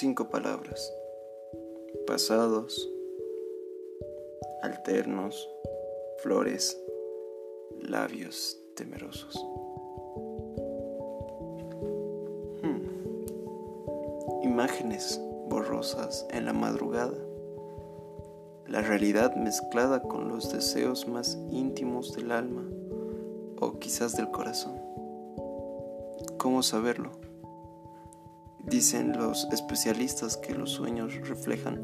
Cinco palabras. Pasados, alternos, flores, labios temerosos. Hmm. Imágenes borrosas en la madrugada. La realidad mezclada con los deseos más íntimos del alma o quizás del corazón. ¿Cómo saberlo? Dicen los especialistas que los sueños reflejan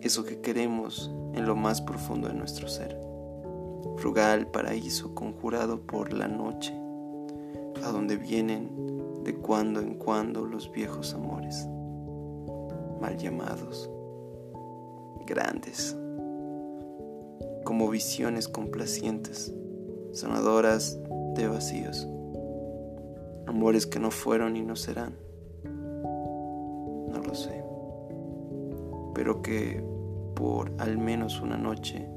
eso que queremos en lo más profundo de nuestro ser. Frugal paraíso conjurado por la noche, a donde vienen de cuando en cuando los viejos amores, mal llamados, grandes, como visiones complacientes, sonadoras de vacíos, amores que no fueron y no serán lo sé, pero que por al menos una noche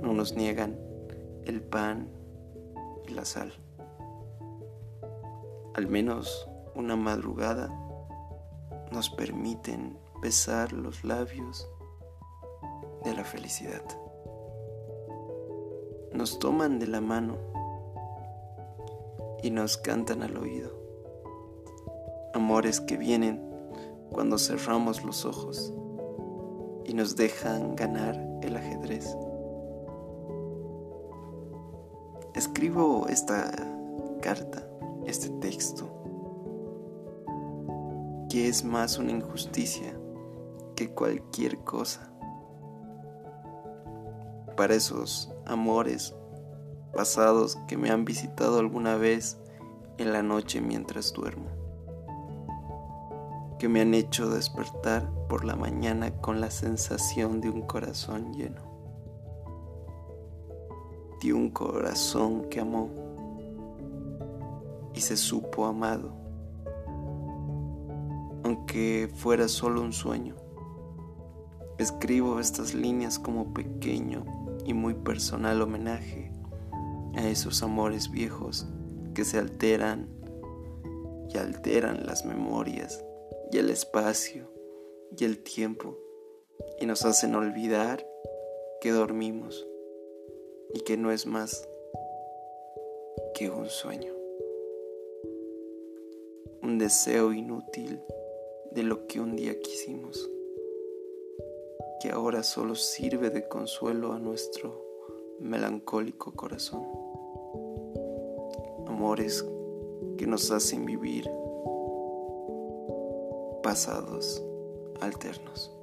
no nos niegan el pan y la sal. Al menos una madrugada nos permiten besar los labios de la felicidad. Nos toman de la mano y nos cantan al oído. Amores que vienen cuando cerramos los ojos y nos dejan ganar el ajedrez. Escribo esta carta, este texto, que es más una injusticia que cualquier cosa. Para esos amores pasados que me han visitado alguna vez en la noche mientras duermo que me han hecho despertar por la mañana con la sensación de un corazón lleno, de un corazón que amó y se supo amado, aunque fuera solo un sueño. Escribo estas líneas como pequeño y muy personal homenaje a esos amores viejos que se alteran y alteran las memorias y el espacio y el tiempo y nos hacen olvidar que dormimos y que no es más que un sueño, un deseo inútil de lo que un día quisimos, que ahora solo sirve de consuelo a nuestro melancólico corazón, amores que nos hacen vivir pasados alternos.